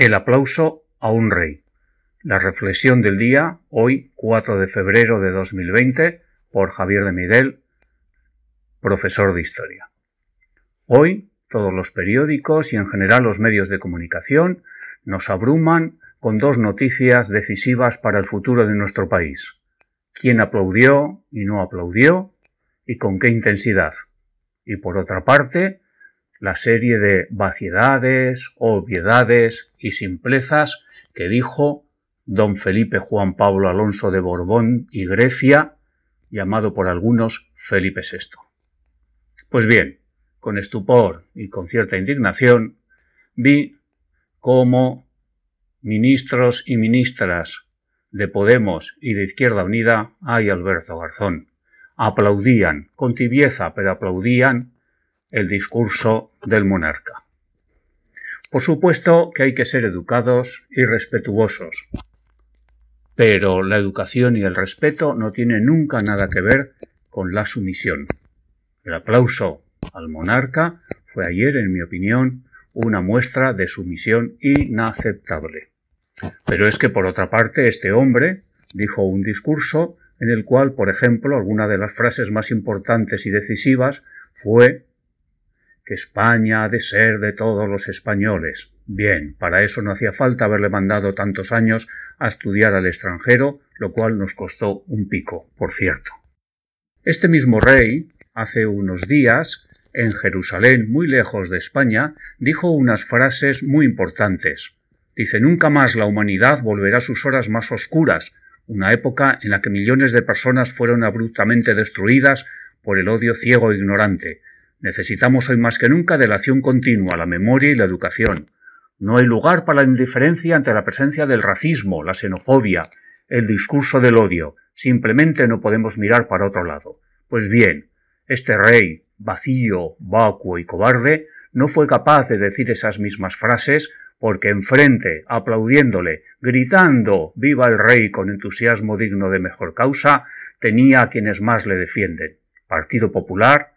El aplauso a un rey. La reflexión del día, hoy 4 de febrero de 2020, por Javier de Miguel, profesor de historia. Hoy todos los periódicos y en general los medios de comunicación nos abruman con dos noticias decisivas para el futuro de nuestro país. ¿Quién aplaudió y no aplaudió? ¿Y con qué intensidad? Y por otra parte, la serie de vaciedades, obviedades y simplezas que dijo don Felipe Juan Pablo Alonso de Borbón y Grecia, llamado por algunos Felipe VI. Pues bien, con estupor y con cierta indignación, vi cómo ministros y ministras de Podemos y de Izquierda Unida, ay Alberto Garzón, aplaudían, con tibieza, pero aplaudían el discurso del monarca. Por supuesto que hay que ser educados y respetuosos, pero la educación y el respeto no tienen nunca nada que ver con la sumisión. El aplauso al monarca fue ayer, en mi opinión, una muestra de sumisión inaceptable. Pero es que, por otra parte, este hombre dijo un discurso en el cual, por ejemplo, alguna de las frases más importantes y decisivas fue España ha de ser de todos los españoles. Bien, para eso no hacía falta haberle mandado tantos años a estudiar al extranjero, lo cual nos costó un pico, por cierto. Este mismo rey, hace unos días, en Jerusalén, muy lejos de España, dijo unas frases muy importantes. Dice Nunca más la humanidad volverá a sus horas más oscuras, una época en la que millones de personas fueron abruptamente destruidas por el odio ciego e ignorante, Necesitamos hoy más que nunca de la acción continua, la memoria y la educación. No hay lugar para la indiferencia ante la presencia del racismo, la xenofobia, el discurso del odio. Simplemente no podemos mirar para otro lado. Pues bien, este rey, vacío, vacuo y cobarde, no fue capaz de decir esas mismas frases porque enfrente, aplaudiéndole, gritando Viva el rey con entusiasmo digno de mejor causa, tenía a quienes más le defienden. Partido Popular,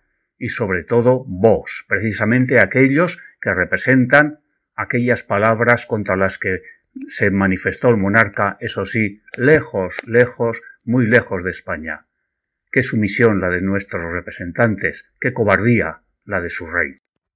y sobre todo vos, precisamente aquellos que representan aquellas palabras contra las que se manifestó el monarca, eso sí, lejos, lejos, muy lejos de España. Qué sumisión la de nuestros representantes, qué cobardía la de su rey.